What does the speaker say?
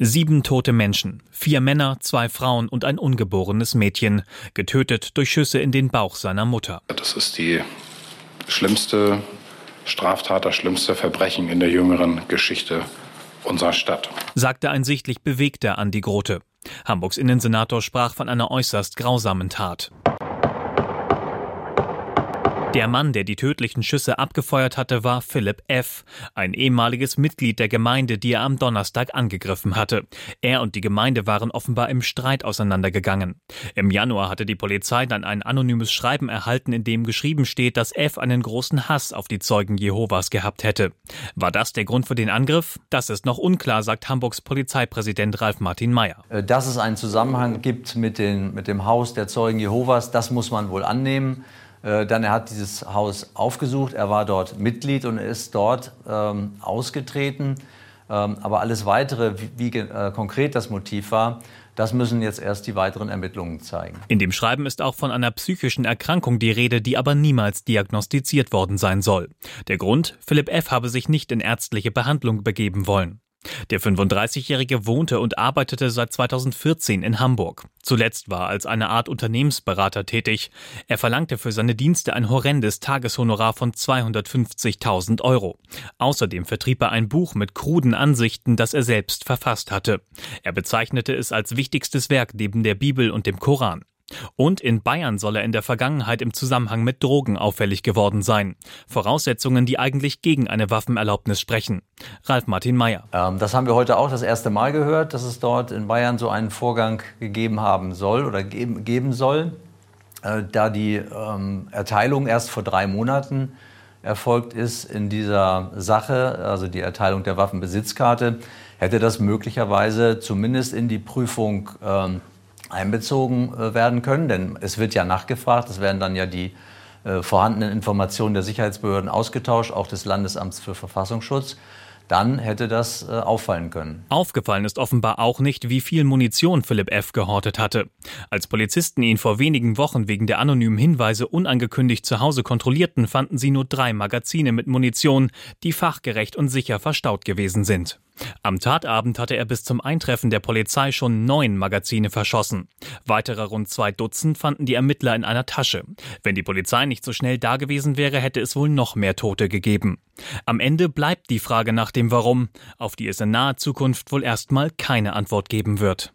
Sieben tote Menschen, vier Männer, zwei Frauen und ein ungeborenes Mädchen, getötet durch Schüsse in den Bauch seiner Mutter. Das ist die schlimmste Straftat, das schlimmste Verbrechen in der jüngeren Geschichte unserer Stadt, sagte ein sichtlich bewegter Andi Grote. Hamburgs Innensenator sprach von einer äußerst grausamen Tat. Der Mann, der die tödlichen Schüsse abgefeuert hatte, war Philipp F., ein ehemaliges Mitglied der Gemeinde, die er am Donnerstag angegriffen hatte. Er und die Gemeinde waren offenbar im Streit auseinandergegangen. Im Januar hatte die Polizei dann ein anonymes Schreiben erhalten, in dem geschrieben steht, dass F. einen großen Hass auf die Zeugen Jehovas gehabt hätte. War das der Grund für den Angriff? Das ist noch unklar, sagt Hamburgs Polizeipräsident Ralf Martin Mayer. Äh, dass es einen Zusammenhang gibt mit, den, mit dem Haus der Zeugen Jehovas, das muss man wohl annehmen. Äh, dann er hat dieses Haus aufgesucht, er war dort Mitglied und ist dort ähm, ausgetreten. Ähm, aber alles Weitere, wie, wie äh, konkret das Motiv war, das müssen jetzt erst die weiteren Ermittlungen zeigen. In dem Schreiben ist auch von einer psychischen Erkrankung die Rede, die aber niemals diagnostiziert worden sein soll. Der Grund, Philipp F. habe sich nicht in ärztliche Behandlung begeben wollen. Der 35-Jährige wohnte und arbeitete seit 2014 in Hamburg. Zuletzt war er als eine Art Unternehmensberater tätig. Er verlangte für seine Dienste ein horrendes Tageshonorar von 250.000 Euro. Außerdem vertrieb er ein Buch mit kruden Ansichten, das er selbst verfasst hatte. Er bezeichnete es als wichtigstes Werk neben der Bibel und dem Koran. Und in Bayern soll er in der Vergangenheit im Zusammenhang mit Drogen auffällig geworden sein. Voraussetzungen, die eigentlich gegen eine Waffenerlaubnis sprechen. Ralf Martin Mayer. Ähm, das haben wir heute auch das erste Mal gehört, dass es dort in Bayern so einen Vorgang gegeben haben soll oder geben, geben soll. Äh, da die ähm, Erteilung erst vor drei Monaten erfolgt ist in dieser Sache, also die Erteilung der Waffenbesitzkarte, hätte das möglicherweise zumindest in die Prüfung ähm, einbezogen äh, werden können, denn es wird ja nachgefragt, es werden dann ja die äh, vorhandenen Informationen der Sicherheitsbehörden ausgetauscht, auch des Landesamts für Verfassungsschutz dann hätte das äh, auffallen können. Aufgefallen ist offenbar auch nicht, wie viel Munition Philipp F. gehortet hatte. Als Polizisten ihn vor wenigen Wochen wegen der anonymen Hinweise unangekündigt zu Hause kontrollierten, fanden sie nur drei Magazine mit Munition, die fachgerecht und sicher verstaut gewesen sind. Am Tatabend hatte er bis zum Eintreffen der Polizei schon neun Magazine verschossen. Weitere rund zwei Dutzend fanden die Ermittler in einer Tasche. Wenn die Polizei nicht so schnell da gewesen wäre, hätte es wohl noch mehr Tote gegeben. Am Ende bleibt die Frage nach dem Warum, auf die es in naher Zukunft wohl erstmal keine Antwort geben wird.